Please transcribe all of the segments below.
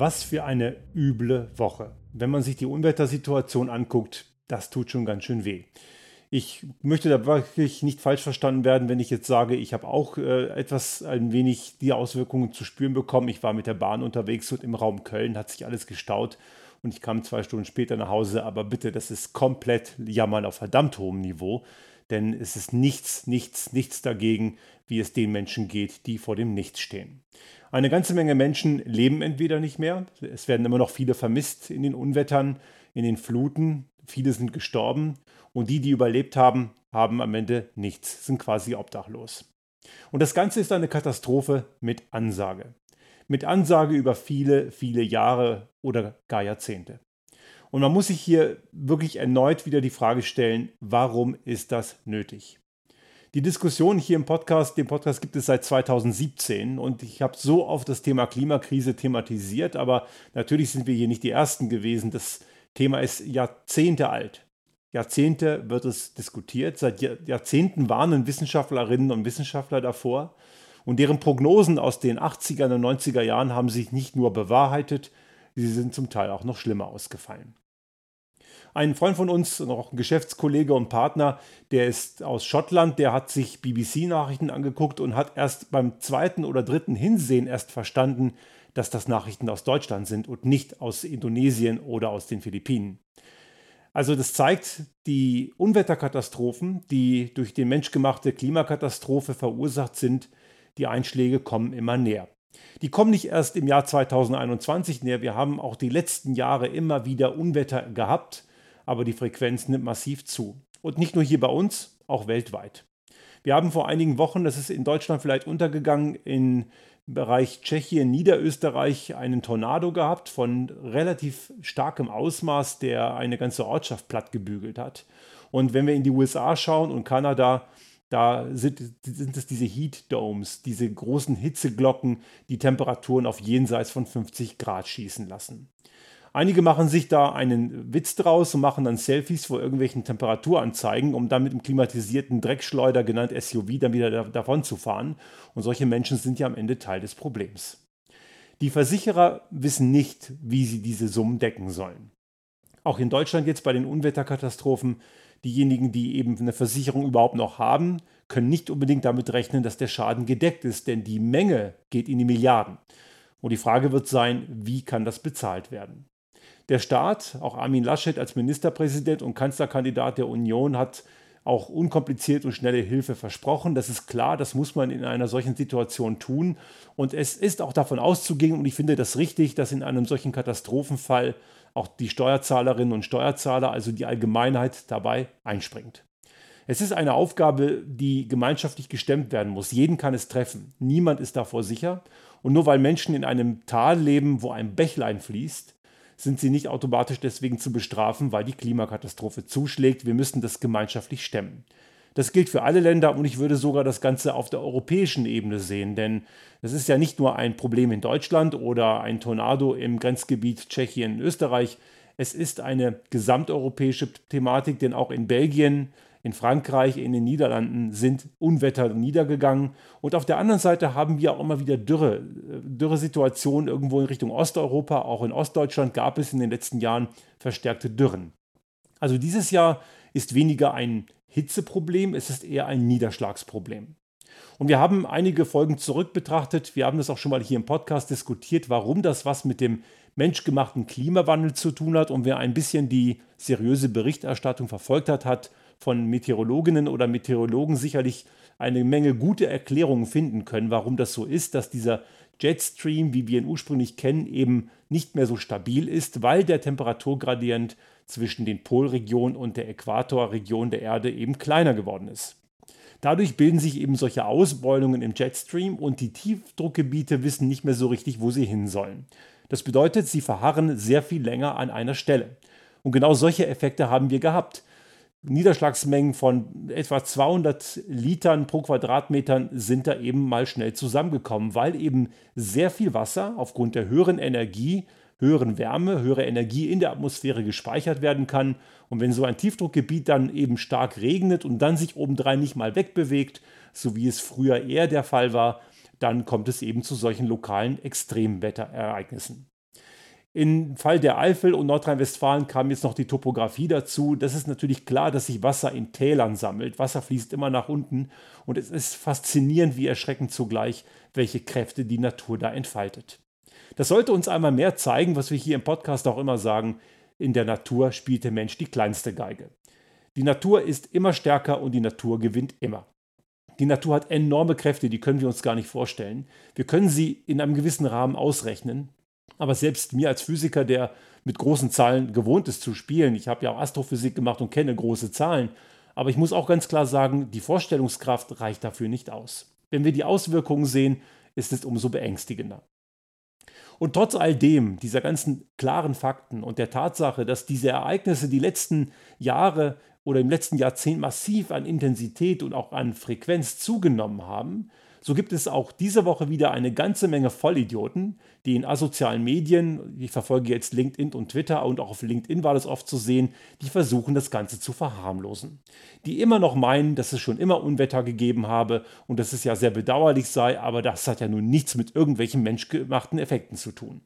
Was für eine üble Woche. Wenn man sich die Unwettersituation anguckt, das tut schon ganz schön weh. Ich möchte da wirklich nicht falsch verstanden werden, wenn ich jetzt sage, ich habe auch äh, etwas, ein wenig die Auswirkungen zu spüren bekommen. Ich war mit der Bahn unterwegs und im Raum Köln hat sich alles gestaut und ich kam zwei Stunden später nach Hause. Aber bitte, das ist komplett Jammern auf verdammt hohem Niveau, denn es ist nichts, nichts, nichts dagegen, wie es den Menschen geht, die vor dem Nichts stehen. Eine ganze Menge Menschen leben entweder nicht mehr, es werden immer noch viele vermisst in den Unwettern, in den Fluten, viele sind gestorben und die, die überlebt haben, haben am Ende nichts, sind quasi obdachlos. Und das Ganze ist eine Katastrophe mit Ansage. Mit Ansage über viele, viele Jahre oder gar Jahrzehnte. Und man muss sich hier wirklich erneut wieder die Frage stellen, warum ist das nötig? Die Diskussion hier im Podcast, den Podcast gibt es seit 2017 und ich habe so oft das Thema Klimakrise thematisiert, aber natürlich sind wir hier nicht die Ersten gewesen. Das Thema ist Jahrzehnte alt. Jahrzehnte wird es diskutiert. Seit Jahrzehnten warnen Wissenschaftlerinnen und Wissenschaftler davor. Und deren Prognosen aus den 80er und 90er Jahren haben sich nicht nur bewahrheitet, sie sind zum Teil auch noch schlimmer ausgefallen. Ein Freund von uns, noch ein Geschäftskollege und Partner, der ist aus Schottland, der hat sich BBC-Nachrichten angeguckt und hat erst beim zweiten oder dritten Hinsehen erst verstanden, dass das Nachrichten aus Deutschland sind und nicht aus Indonesien oder aus den Philippinen. Also das zeigt, die Unwetterkatastrophen, die durch die menschgemachte Klimakatastrophe verursacht sind, die Einschläge kommen immer näher. Die kommen nicht erst im Jahr 2021 näher, wir haben auch die letzten Jahre immer wieder Unwetter gehabt aber die Frequenz nimmt massiv zu. Und nicht nur hier bei uns, auch weltweit. Wir haben vor einigen Wochen, das ist in Deutschland vielleicht untergegangen, im Bereich Tschechien, Niederösterreich einen Tornado gehabt von relativ starkem Ausmaß, der eine ganze Ortschaft plattgebügelt hat. Und wenn wir in die USA schauen und Kanada, da sind, sind, es diese Heat Domes, diese großen Hitzeglocken, die Temperaturen auf jenseits von 50 Grad schießen lassen. Einige machen sich da einen Witz draus und machen dann Selfies vor irgendwelchen Temperaturanzeigen, um dann mit dem klimatisierten Dreckschleuder, genannt SUV, dann wieder davon zu fahren. Und solche Menschen sind ja am Ende Teil des Problems. Die Versicherer wissen nicht, wie sie diese Summen decken sollen. Auch in Deutschland jetzt bei den Unwetterkatastrophen, diejenigen, die eben eine Versicherung überhaupt noch haben, können nicht unbedingt damit rechnen, dass der Schaden gedeckt ist, denn die Menge geht in die Milliarden. Und die Frage wird sein, wie kann das bezahlt werden? Der Staat, auch Armin Laschet als Ministerpräsident und Kanzlerkandidat der Union, hat auch unkompliziert und schnelle Hilfe versprochen. Das ist klar, das muss man in einer solchen Situation tun. Und es ist auch davon auszugehen, und ich finde das richtig, dass in einem solchen Katastrophenfall auch die Steuerzahlerinnen und Steuerzahler, also die Allgemeinheit, dabei einspringt. Es ist eine Aufgabe, die gemeinschaftlich gestemmt werden muss. Jeden kann es treffen. Niemand ist davor sicher. Und nur weil Menschen in einem Tal leben, wo ein Bächlein fließt, sind sie nicht automatisch deswegen zu bestrafen, weil die Klimakatastrophe zuschlägt. Wir müssen das gemeinschaftlich stemmen. Das gilt für alle Länder und ich würde sogar das Ganze auf der europäischen Ebene sehen, denn es ist ja nicht nur ein Problem in Deutschland oder ein Tornado im Grenzgebiet Tschechien, Österreich. Es ist eine gesamteuropäische Thematik, denn auch in Belgien, in Frankreich, in den Niederlanden sind Unwetter niedergegangen. Und auf der anderen Seite haben wir auch immer wieder Dürre, Dürresituationen irgendwo in Richtung Osteuropa. Auch in Ostdeutschland gab es in den letzten Jahren verstärkte Dürren. Also dieses Jahr ist weniger ein Hitzeproblem, es ist eher ein Niederschlagsproblem. Und wir haben einige Folgen zurück betrachtet. Wir haben das auch schon mal hier im Podcast diskutiert, warum das was mit dem menschgemachten Klimawandel zu tun hat. Und wer ein bisschen die seriöse Berichterstattung verfolgt hat, hat von Meteorologinnen oder Meteorologen sicherlich eine Menge gute Erklärungen finden können, warum das so ist, dass dieser Jetstream, wie wir ihn ursprünglich kennen, eben nicht mehr so stabil ist, weil der Temperaturgradient zwischen den Polregionen und der Äquatorregion der Erde eben kleiner geworden ist. Dadurch bilden sich eben solche Ausbeulungen im Jetstream und die Tiefdruckgebiete wissen nicht mehr so richtig, wo sie hin sollen. Das bedeutet, sie verharren sehr viel länger an einer Stelle. Und genau solche Effekte haben wir gehabt. Niederschlagsmengen von etwa 200 Litern pro Quadratmeter sind da eben mal schnell zusammengekommen, weil eben sehr viel Wasser aufgrund der höheren Energie, höheren Wärme, höhere Energie in der Atmosphäre gespeichert werden kann. Und wenn so ein Tiefdruckgebiet dann eben stark regnet und dann sich obendrein nicht mal wegbewegt, so wie es früher eher der Fall war, dann kommt es eben zu solchen lokalen Extremwetterereignissen. Im Fall der Eifel und Nordrhein-Westfalen kam jetzt noch die Topografie dazu. Das ist natürlich klar, dass sich Wasser in Tälern sammelt. Wasser fließt immer nach unten und es ist faszinierend wie erschreckend zugleich, welche Kräfte die Natur da entfaltet. Das sollte uns einmal mehr zeigen, was wir hier im Podcast auch immer sagen. In der Natur spielt der Mensch die kleinste Geige. Die Natur ist immer stärker und die Natur gewinnt immer. Die Natur hat enorme Kräfte, die können wir uns gar nicht vorstellen. Wir können sie in einem gewissen Rahmen ausrechnen. Aber selbst mir als Physiker, der mit großen Zahlen gewohnt ist zu spielen, ich habe ja auch Astrophysik gemacht und kenne große Zahlen, aber ich muss auch ganz klar sagen, die Vorstellungskraft reicht dafür nicht aus. Wenn wir die Auswirkungen sehen, ist es umso beängstigender. Und trotz all dem, dieser ganzen klaren Fakten und der Tatsache, dass diese Ereignisse die letzten Jahre oder im letzten Jahrzehnt massiv an Intensität und auch an Frequenz zugenommen haben, so gibt es auch diese Woche wieder eine ganze Menge Vollidioten, die in asozialen Medien, ich verfolge jetzt LinkedIn und Twitter und auch auf LinkedIn war das oft zu sehen, die versuchen das Ganze zu verharmlosen. Die immer noch meinen, dass es schon immer Unwetter gegeben habe und dass es ja sehr bedauerlich sei, aber das hat ja nun nichts mit irgendwelchen menschgemachten Effekten zu tun.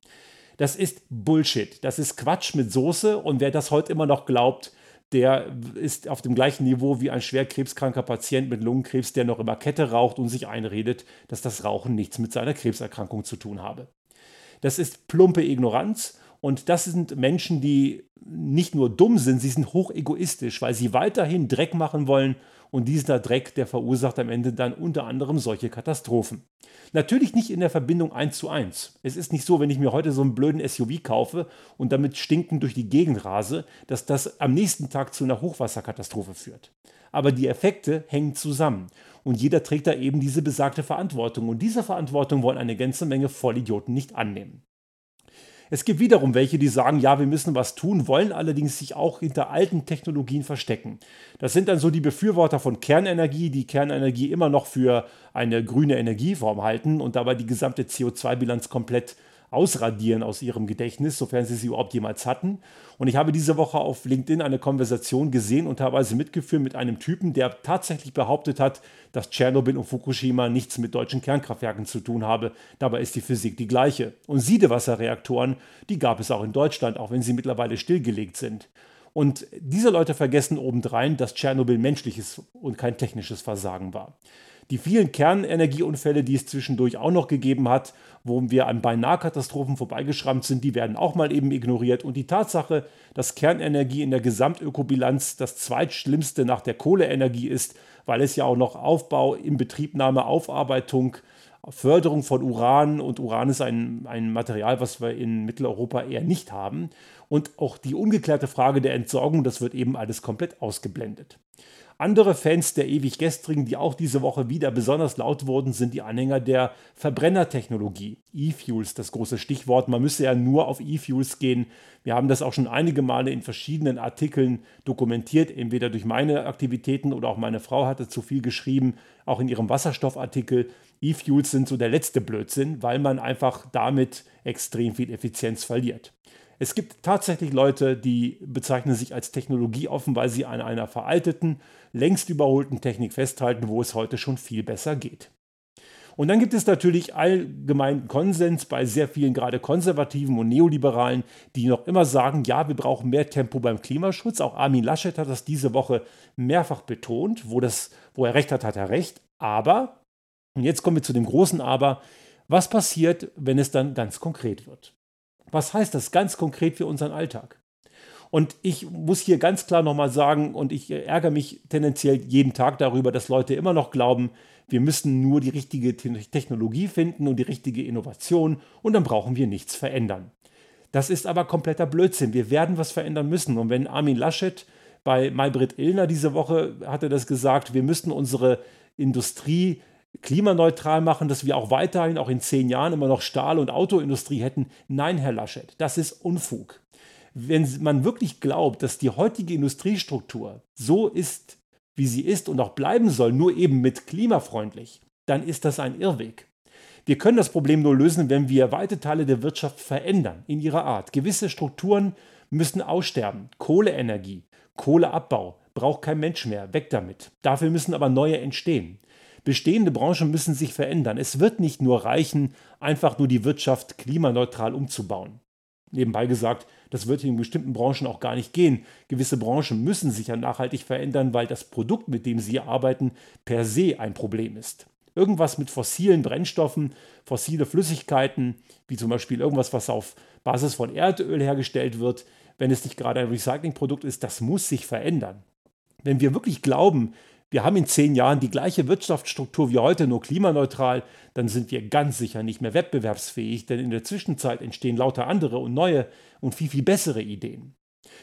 Das ist Bullshit, das ist Quatsch mit Soße und wer das heute immer noch glaubt, der ist auf dem gleichen Niveau wie ein schwer krebskranker Patient mit Lungenkrebs, der noch immer Kette raucht und sich einredet, dass das Rauchen nichts mit seiner Krebserkrankung zu tun habe. Das ist plumpe Ignoranz und das sind Menschen, die nicht nur dumm sind, sie sind hoch egoistisch, weil sie weiterhin Dreck machen wollen und dieser Dreck, der verursacht am Ende dann unter anderem solche Katastrophen. Natürlich nicht in der Verbindung 1 zu 1. Es ist nicht so, wenn ich mir heute so einen blöden SUV kaufe und damit stinkend durch die Gegend rase, dass das am nächsten Tag zu einer Hochwasserkatastrophe führt. Aber die Effekte hängen zusammen und jeder trägt da eben diese besagte Verantwortung und diese Verantwortung wollen eine ganze Menge Vollidioten nicht annehmen. Es gibt wiederum welche, die sagen, ja, wir müssen was tun, wollen allerdings sich auch hinter alten Technologien verstecken. Das sind dann so die Befürworter von Kernenergie, die Kernenergie immer noch für eine grüne Energieform halten und dabei die gesamte CO2-Bilanz komplett ausradieren aus ihrem Gedächtnis, sofern sie sie überhaupt jemals hatten. Und ich habe diese Woche auf LinkedIn eine Konversation gesehen und teilweise mitgeführt mit einem Typen, der tatsächlich behauptet hat, dass Tschernobyl und Fukushima nichts mit deutschen Kernkraftwerken zu tun habe. Dabei ist die Physik die gleiche. Und Siedewasserreaktoren, die gab es auch in Deutschland, auch wenn sie mittlerweile stillgelegt sind. Und diese Leute vergessen obendrein, dass Tschernobyl menschliches und kein technisches Versagen war die vielen Kernenergieunfälle, die es zwischendurch auch noch gegeben hat, wo wir an beinahe Katastrophen vorbeigeschrammt sind, die werden auch mal eben ignoriert. Und die Tatsache, dass Kernenergie in der Gesamtökobilanz das zweitschlimmste nach der Kohleenergie ist, weil es ja auch noch Aufbau, Inbetriebnahme, Aufarbeitung, Förderung von Uran und Uran ist ein, ein Material, was wir in Mitteleuropa eher nicht haben. Und auch die ungeklärte Frage der Entsorgung, das wird eben alles komplett ausgeblendet. Andere Fans der ewig gestrigen, die auch diese Woche wieder besonders laut wurden, sind die Anhänger der Verbrennertechnologie. E-Fuels, das große Stichwort. Man müsse ja nur auf E-Fuels gehen. Wir haben das auch schon einige Male in verschiedenen Artikeln dokumentiert, entweder durch meine Aktivitäten oder auch meine Frau hatte zu viel geschrieben, auch in ihrem Wasserstoffartikel. E-Fuels sind so der letzte Blödsinn, weil man einfach damit extrem viel Effizienz verliert. Es gibt tatsächlich Leute, die bezeichnen sich als technologieoffen, weil sie an einer veralteten, längst überholten Technik festhalten, wo es heute schon viel besser geht. Und dann gibt es natürlich allgemeinen Konsens bei sehr vielen gerade Konservativen und Neoliberalen, die noch immer sagen, ja, wir brauchen mehr Tempo beim Klimaschutz. Auch Armin Laschet hat das diese Woche mehrfach betont. Wo, das, wo er recht hat, hat er recht. Aber, und jetzt kommen wir zu dem großen Aber, was passiert, wenn es dann ganz konkret wird? Was heißt das ganz konkret für unseren Alltag? Und ich muss hier ganz klar nochmal sagen, und ich ärgere mich tendenziell jeden Tag darüber, dass Leute immer noch glauben, wir müssen nur die richtige Technologie finden und die richtige Innovation und dann brauchen wir nichts verändern. Das ist aber kompletter Blödsinn. Wir werden was verändern müssen. Und wenn Armin Laschet bei Maybrit Illner diese Woche hatte das gesagt, wir müssten unsere Industrie klimaneutral machen, dass wir auch weiterhin, auch in zehn Jahren, immer noch Stahl- und Autoindustrie hätten. Nein, Herr Laschet, das ist Unfug. Wenn man wirklich glaubt, dass die heutige Industriestruktur so ist, wie sie ist und auch bleiben soll, nur eben mit klimafreundlich, dann ist das ein Irrweg. Wir können das Problem nur lösen, wenn wir weite Teile der Wirtschaft verändern in ihrer Art. Gewisse Strukturen müssen aussterben. Kohleenergie, Kohleabbau braucht kein Mensch mehr. Weg damit. Dafür müssen aber neue entstehen. Bestehende Branchen müssen sich verändern. Es wird nicht nur reichen, einfach nur die Wirtschaft klimaneutral umzubauen. Nebenbei gesagt, das wird in bestimmten Branchen auch gar nicht gehen. Gewisse Branchen müssen sich ja nachhaltig verändern, weil das Produkt, mit dem sie arbeiten, per se ein Problem ist. Irgendwas mit fossilen Brennstoffen, fossile Flüssigkeiten, wie zum Beispiel irgendwas, was auf Basis von Erdöl hergestellt wird, wenn es nicht gerade ein Recyclingprodukt ist, das muss sich verändern. Wenn wir wirklich glauben, wir haben in zehn Jahren die gleiche Wirtschaftsstruktur wie heute, nur klimaneutral, dann sind wir ganz sicher nicht mehr wettbewerbsfähig, denn in der Zwischenzeit entstehen lauter andere und neue und viel, viel bessere Ideen.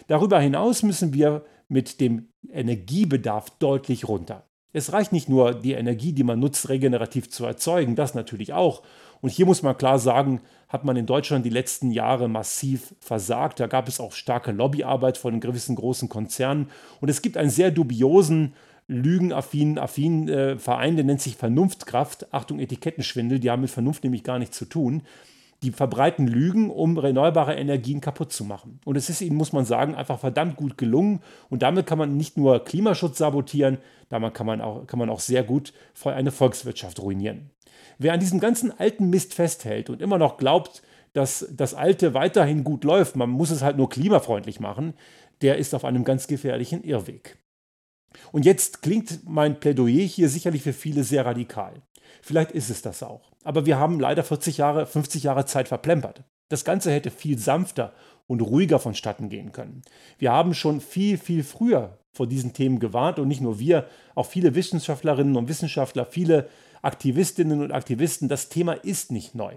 Darüber hinaus müssen wir mit dem Energiebedarf deutlich runter. Es reicht nicht nur, die Energie, die man nutzt, regenerativ zu erzeugen, das natürlich auch. Und hier muss man klar sagen, hat man in Deutschland die letzten Jahre massiv versagt. Da gab es auch starke Lobbyarbeit von gewissen großen Konzernen. Und es gibt einen sehr dubiosen lügenaffinen affinen, äh, Verein, der nennt sich Vernunftkraft. Achtung, Etikettenschwindel, die haben mit Vernunft nämlich gar nichts zu tun. Die verbreiten Lügen, um erneuerbare Energien kaputt zu machen. Und es ist ihnen, muss man sagen, einfach verdammt gut gelungen. Und damit kann man nicht nur Klimaschutz sabotieren, damit kann man auch, kann man auch sehr gut eine Volkswirtschaft ruinieren. Wer an diesem ganzen alten Mist festhält und immer noch glaubt, dass das Alte weiterhin gut läuft, man muss es halt nur klimafreundlich machen, der ist auf einem ganz gefährlichen Irrweg. Und jetzt klingt mein Plädoyer hier sicherlich für viele sehr radikal. Vielleicht ist es das auch. Aber wir haben leider 40 Jahre, 50 Jahre Zeit verplempert. Das Ganze hätte viel sanfter und ruhiger vonstatten gehen können. Wir haben schon viel, viel früher vor diesen Themen gewarnt und nicht nur wir, auch viele Wissenschaftlerinnen und Wissenschaftler, viele Aktivistinnen und Aktivisten. Das Thema ist nicht neu.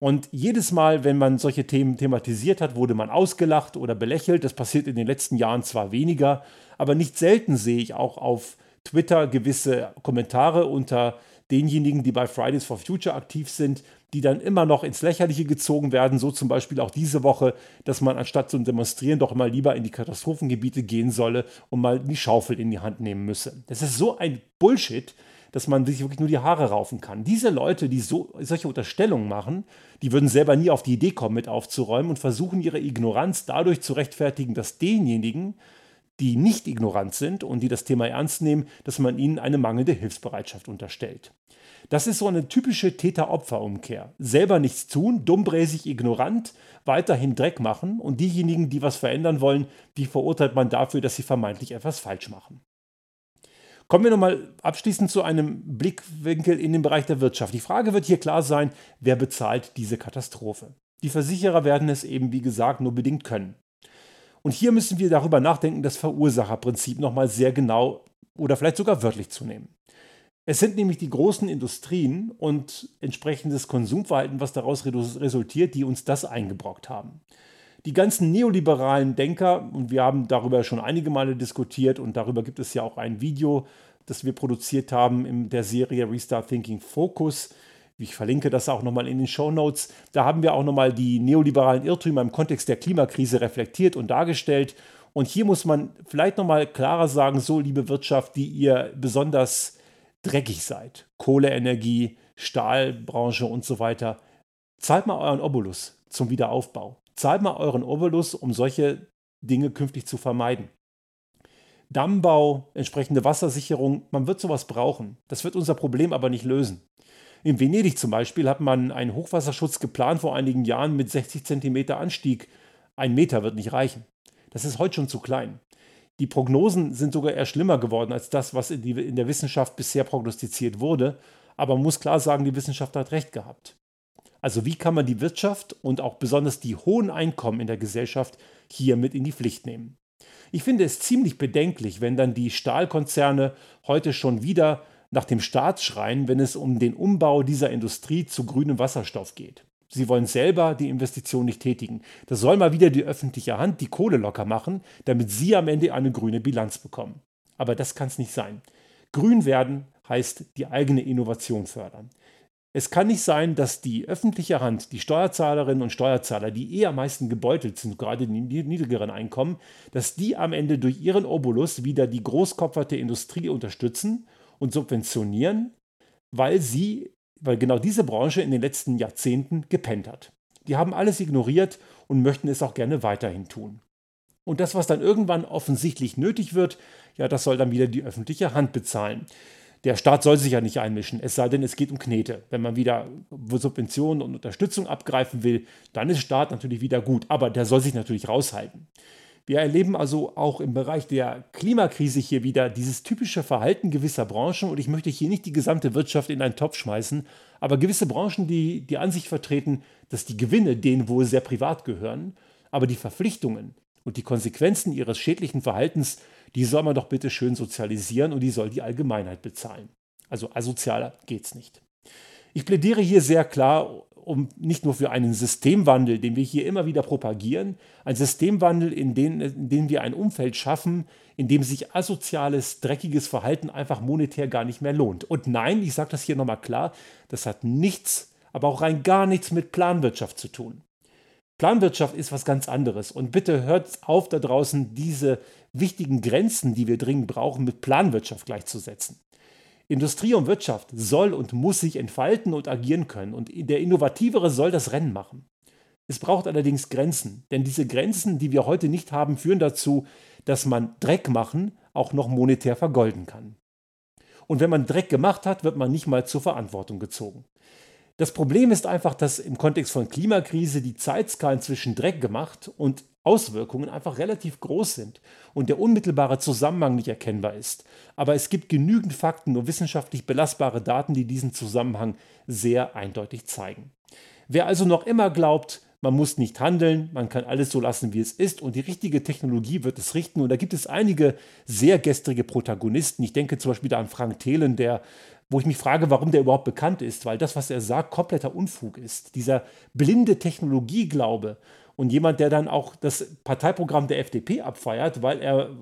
Und jedes Mal, wenn man solche Themen thematisiert hat, wurde man ausgelacht oder belächelt. Das passiert in den letzten Jahren zwar weniger, aber nicht selten sehe ich auch auf Twitter gewisse Kommentare unter denjenigen, die bei Fridays for Future aktiv sind, die dann immer noch ins Lächerliche gezogen werden. So zum Beispiel auch diese Woche, dass man anstatt zu demonstrieren doch mal lieber in die Katastrophengebiete gehen solle und mal die Schaufel in die Hand nehmen müsse. Das ist so ein Bullshit, dass man sich wirklich nur die Haare raufen kann. Diese Leute, die so, solche Unterstellungen machen, die würden selber nie auf die Idee kommen, mit aufzuräumen und versuchen ihre Ignoranz dadurch zu rechtfertigen, dass denjenigen, die nicht ignorant sind und die das Thema ernst nehmen, dass man ihnen eine mangelnde Hilfsbereitschaft unterstellt. Das ist so eine typische Täter-Opfer-Umkehr. Selber nichts tun, dummbräsig ignorant, weiterhin Dreck machen und diejenigen, die was verändern wollen, die verurteilt man dafür, dass sie vermeintlich etwas falsch machen. Kommen wir nochmal abschließend zu einem Blickwinkel in den Bereich der Wirtschaft. Die Frage wird hier klar sein, wer bezahlt diese Katastrophe? Die Versicherer werden es eben, wie gesagt, nur bedingt können. Und hier müssen wir darüber nachdenken, das Verursacherprinzip nochmal sehr genau oder vielleicht sogar wörtlich zu nehmen. Es sind nämlich die großen Industrien und entsprechendes Konsumverhalten, was daraus resultiert, die uns das eingebrockt haben. Die ganzen neoliberalen Denker, und wir haben darüber schon einige Male diskutiert und darüber gibt es ja auch ein Video, das wir produziert haben in der Serie Restart Thinking Focus. Ich verlinke das auch nochmal in den Show Notes. Da haben wir auch nochmal die neoliberalen Irrtümer im Kontext der Klimakrise reflektiert und dargestellt. Und hier muss man vielleicht nochmal klarer sagen, so liebe Wirtschaft, die ihr besonders dreckig seid, Kohleenergie, Stahlbranche und so weiter, zahlt mal euren Obolus zum Wiederaufbau. Zahlt mal euren Obolus, um solche Dinge künftig zu vermeiden. Dammbau, entsprechende Wassersicherung, man wird sowas brauchen. Das wird unser Problem aber nicht lösen. In Venedig zum Beispiel hat man einen Hochwasserschutz geplant vor einigen Jahren mit 60 cm Anstieg. Ein Meter wird nicht reichen. Das ist heute schon zu klein. Die Prognosen sind sogar eher schlimmer geworden als das, was in, der Wissenschaft bisher prognostiziert wurde. Aber man muss klar sagen, die Wissenschaft hat recht gehabt. Also wie kann man die Wirtschaft und auch besonders die hohen Einkommen in der Gesellschaft hier mit in die Pflicht nehmen? Ich finde es ziemlich bedenklich, wenn dann die Stahlkonzerne heute schon wieder nach dem Staat schreien, wenn es um den Umbau dieser Industrie zu grünem Wasserstoff geht. Sie wollen selber die Investition nicht tätigen. Das soll mal wieder die öffentliche Hand die Kohle locker machen, damit sie am Ende eine grüne Bilanz bekommen. Aber das kann es nicht sein. Grün werden heißt die eigene Innovation fördern. Es kann nicht sein, dass die öffentliche Hand, die Steuerzahlerinnen und Steuerzahler, die eh am meisten gebeutelt sind, gerade die niedrigeren Einkommen, dass die am Ende durch ihren Obolus wieder die großkopferte Industrie unterstützen und subventionieren, weil sie, weil genau diese Branche in den letzten Jahrzehnten gepennt hat. Die haben alles ignoriert und möchten es auch gerne weiterhin tun. Und das, was dann irgendwann offensichtlich nötig wird, ja, das soll dann wieder die öffentliche Hand bezahlen. Der Staat soll sich ja nicht einmischen, es sei denn, es geht um Knete. Wenn man wieder Subventionen und Unterstützung abgreifen will, dann ist Staat natürlich wieder gut, aber der soll sich natürlich raushalten. Wir erleben also auch im Bereich der Klimakrise hier wieder dieses typische Verhalten gewisser Branchen und ich möchte hier nicht die gesamte Wirtschaft in einen Topf schmeißen, aber gewisse Branchen, die die Ansicht vertreten, dass die Gewinne denen wohl sehr privat gehören, aber die Verpflichtungen und die Konsequenzen ihres schädlichen Verhaltens die soll man doch bitte schön sozialisieren und die soll die Allgemeinheit bezahlen. Also asozialer geht's nicht. Ich plädiere hier sehr klar um nicht nur für einen Systemwandel, den wir hier immer wieder propagieren, ein Systemwandel, in dem, in dem wir ein Umfeld schaffen, in dem sich asoziales, dreckiges Verhalten einfach monetär gar nicht mehr lohnt. Und nein, ich sage das hier nochmal klar, das hat nichts, aber auch rein gar nichts mit Planwirtschaft zu tun. Planwirtschaft ist was ganz anderes. Und bitte hört auf da draußen, diese wichtigen Grenzen, die wir dringend brauchen, mit Planwirtschaft gleichzusetzen. Industrie und Wirtschaft soll und muss sich entfalten und agieren können. Und der Innovativere soll das Rennen machen. Es braucht allerdings Grenzen, denn diese Grenzen, die wir heute nicht haben, führen dazu, dass man Dreck machen auch noch monetär vergolden kann. Und wenn man Dreck gemacht hat, wird man nicht mal zur Verantwortung gezogen. Das Problem ist einfach, dass im Kontext von Klimakrise die Zeitskalen zwischen Dreck gemacht und Auswirkungen einfach relativ groß sind und der unmittelbare Zusammenhang nicht erkennbar ist. Aber es gibt genügend Fakten und wissenschaftlich belastbare Daten, die diesen Zusammenhang sehr eindeutig zeigen. Wer also noch immer glaubt, man muss nicht handeln, man kann alles so lassen, wie es ist und die richtige Technologie wird es richten. Und da gibt es einige sehr gestrige Protagonisten. Ich denke zum Beispiel da an Frank Thelen, der wo ich mich frage, warum der überhaupt bekannt ist, weil das, was er sagt, kompletter Unfug ist. Dieser blinde Technologieglaube und jemand, der dann auch das Parteiprogramm der FDP abfeiert, weil er äh,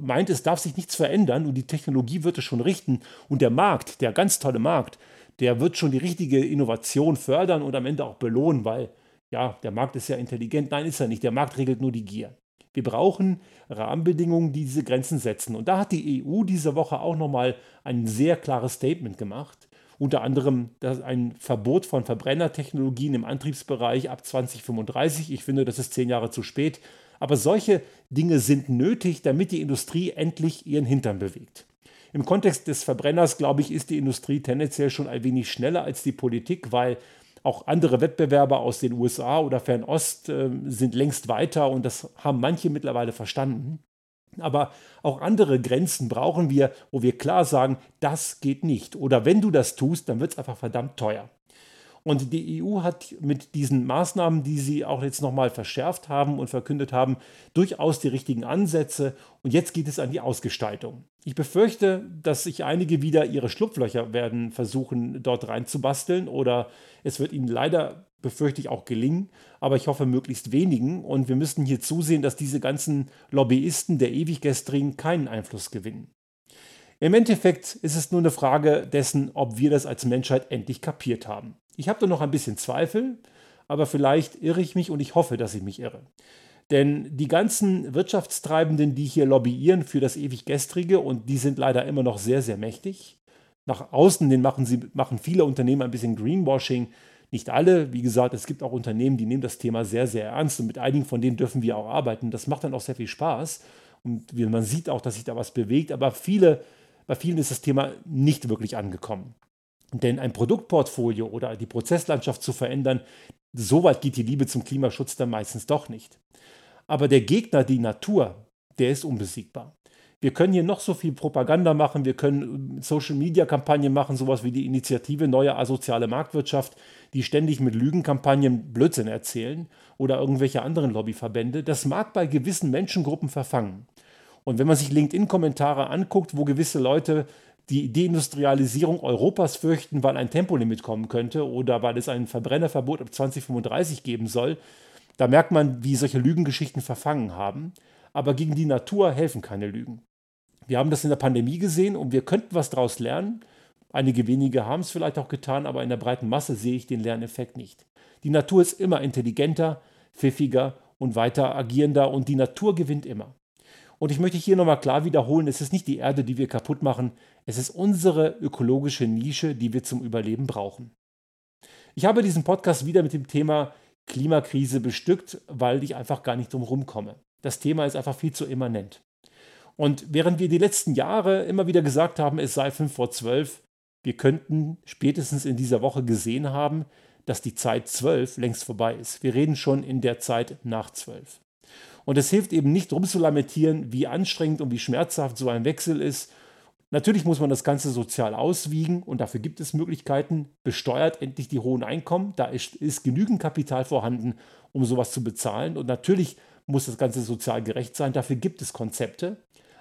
meint, es darf sich nichts verändern und die Technologie wird es schon richten und der Markt, der ganz tolle Markt, der wird schon die richtige Innovation fördern und am Ende auch belohnen, weil ja, der Markt ist ja intelligent. Nein, ist er nicht. Der Markt regelt nur die Gier. Wir brauchen Rahmenbedingungen, die diese Grenzen setzen. Und da hat die EU diese Woche auch nochmal ein sehr klares Statement gemacht. Unter anderem ein Verbot von Verbrennertechnologien im Antriebsbereich ab 2035. Ich finde, das ist zehn Jahre zu spät. Aber solche Dinge sind nötig, damit die Industrie endlich ihren Hintern bewegt. Im Kontext des Verbrenners, glaube ich, ist die Industrie tendenziell schon ein wenig schneller als die Politik, weil auch andere Wettbewerber aus den USA oder Fernost äh, sind längst weiter und das haben manche mittlerweile verstanden. Aber auch andere Grenzen brauchen wir, wo wir klar sagen, das geht nicht. Oder wenn du das tust, dann wird es einfach verdammt teuer. Und die EU hat mit diesen Maßnahmen, die sie auch jetzt nochmal verschärft haben und verkündet haben, durchaus die richtigen Ansätze. Und jetzt geht es an die Ausgestaltung. Ich befürchte, dass sich einige wieder ihre Schlupflöcher werden versuchen, dort reinzubasteln. Oder es wird ihnen leider, befürchte ich, auch gelingen. Aber ich hoffe, möglichst wenigen. Und wir müssen hier zusehen, dass diese ganzen Lobbyisten der Ewiggestrigen keinen Einfluss gewinnen. Im Endeffekt ist es nur eine Frage dessen, ob wir das als Menschheit endlich kapiert haben. Ich habe da noch ein bisschen Zweifel, aber vielleicht irre ich mich und ich hoffe, dass ich mich irre. Denn die ganzen Wirtschaftstreibenden, die hier lobbyieren für das ewig Gestrige, und die sind leider immer noch sehr, sehr mächtig. Nach außen den machen, sie, machen viele Unternehmen ein bisschen Greenwashing. Nicht alle, wie gesagt, es gibt auch Unternehmen, die nehmen das Thema sehr, sehr ernst und mit einigen von denen dürfen wir auch arbeiten. Das macht dann auch sehr viel Spaß und man sieht auch, dass sich da was bewegt, aber viele, bei vielen ist das Thema nicht wirklich angekommen. Denn ein Produktportfolio oder die Prozesslandschaft zu verändern, so weit geht die Liebe zum Klimaschutz dann meistens doch nicht. Aber der Gegner, die Natur, der ist unbesiegbar. Wir können hier noch so viel Propaganda machen, wir können Social-Media-Kampagnen machen, sowas wie die Initiative Neue Asoziale Marktwirtschaft, die ständig mit Lügenkampagnen Blödsinn erzählen oder irgendwelche anderen Lobbyverbände. Das mag bei gewissen Menschengruppen verfangen. Und wenn man sich LinkedIn-Kommentare anguckt, wo gewisse Leute die Deindustrialisierung Europas fürchten, weil ein Tempolimit kommen könnte oder weil es ein Verbrennerverbot ab 2035 geben soll. Da merkt man, wie solche Lügengeschichten verfangen haben. Aber gegen die Natur helfen keine Lügen. Wir haben das in der Pandemie gesehen und wir könnten was daraus lernen. Einige wenige haben es vielleicht auch getan, aber in der breiten Masse sehe ich den Lerneffekt nicht. Die Natur ist immer intelligenter, pfiffiger und weiter agierender und die Natur gewinnt immer. Und ich möchte hier nochmal klar wiederholen, es ist nicht die Erde, die wir kaputt machen, es ist unsere ökologische Nische, die wir zum Überleben brauchen. Ich habe diesen Podcast wieder mit dem Thema Klimakrise bestückt, weil ich einfach gar nicht drum komme. Das Thema ist einfach viel zu immanent. Und während wir die letzten Jahre immer wieder gesagt haben, es sei 5 vor 12, wir könnten spätestens in dieser Woche gesehen haben, dass die Zeit 12 längst vorbei ist. Wir reden schon in der Zeit nach 12. Und es hilft eben nicht rum zu lamentieren, wie anstrengend und wie schmerzhaft so ein Wechsel ist. Natürlich muss man das Ganze sozial auswiegen und dafür gibt es Möglichkeiten. Besteuert endlich die hohen Einkommen. Da ist, ist genügend Kapital vorhanden, um sowas zu bezahlen. Und natürlich muss das Ganze sozial gerecht sein. Dafür gibt es Konzepte.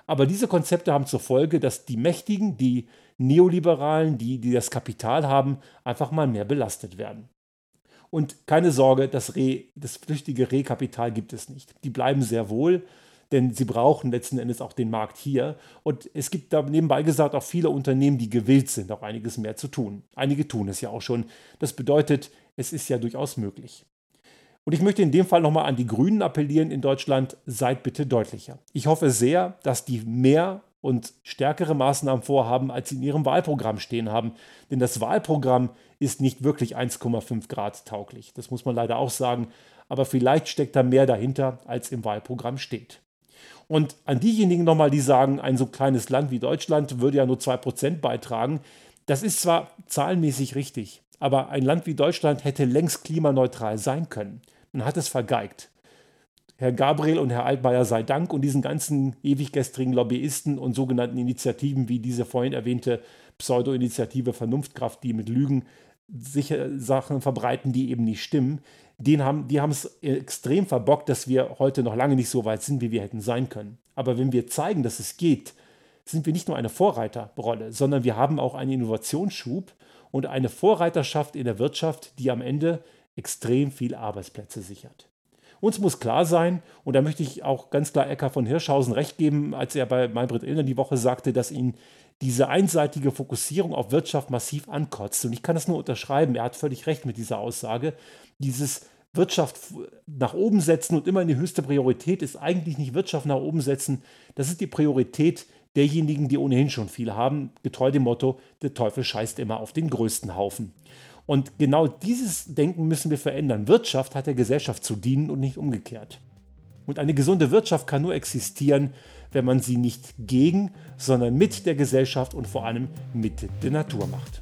Aber diese Konzepte haben zur Folge, dass die Mächtigen, die Neoliberalen, die, die das Kapital haben, einfach mal mehr belastet werden. Und keine Sorge, das, Re, das flüchtige Rehkapital gibt es nicht. Die bleiben sehr wohl, denn sie brauchen letzten Endes auch den Markt hier. Und es gibt da nebenbei gesagt auch viele Unternehmen, die gewillt sind, auch einiges mehr zu tun. Einige tun es ja auch schon. Das bedeutet, es ist ja durchaus möglich. Und ich möchte in dem Fall nochmal an die Grünen appellieren in Deutschland, seid bitte deutlicher. Ich hoffe sehr, dass die mehr und stärkere Maßnahmen vorhaben, als sie in ihrem Wahlprogramm stehen haben. Denn das Wahlprogramm ist nicht wirklich 1,5 Grad tauglich. Das muss man leider auch sagen. Aber vielleicht steckt da mehr dahinter, als im Wahlprogramm steht. Und an diejenigen nochmal, die sagen, ein so kleines Land wie Deutschland würde ja nur 2% beitragen. Das ist zwar zahlenmäßig richtig, aber ein Land wie Deutschland hätte längst klimaneutral sein können. Man hat es vergeigt. Herr Gabriel und Herr Altmaier sei Dank und diesen ganzen ewig gestrigen Lobbyisten und sogenannten Initiativen wie diese vorhin erwähnte Pseudo-Initiative Vernunftkraft, die mit Lügen sicher Sachen verbreiten, die eben nicht stimmen, den haben, die haben es extrem verbockt, dass wir heute noch lange nicht so weit sind, wie wir hätten sein können. Aber wenn wir zeigen, dass es geht, sind wir nicht nur eine Vorreiterrolle, sondern wir haben auch einen Innovationsschub und eine Vorreiterschaft in der Wirtschaft, die am Ende extrem viel Arbeitsplätze sichert. Uns muss klar sein, und da möchte ich auch ganz klar Ecker von Hirschhausen recht geben, als er bei Maybrit Illner die Woche sagte, dass ihn diese einseitige Fokussierung auf Wirtschaft massiv ankotzt. Und ich kann das nur unterschreiben. Er hat völlig recht mit dieser Aussage. Dieses Wirtschaft nach oben setzen und immer in die höchste Priorität ist eigentlich nicht Wirtschaft nach oben setzen. Das ist die Priorität derjenigen, die ohnehin schon viel haben, getreu dem Motto, der Teufel scheißt immer auf den größten Haufen. Und genau dieses Denken müssen wir verändern. Wirtschaft hat der Gesellschaft zu dienen und nicht umgekehrt. Und eine gesunde Wirtschaft kann nur existieren, wenn man sie nicht gegen, sondern mit der Gesellschaft und vor allem mit der Natur macht.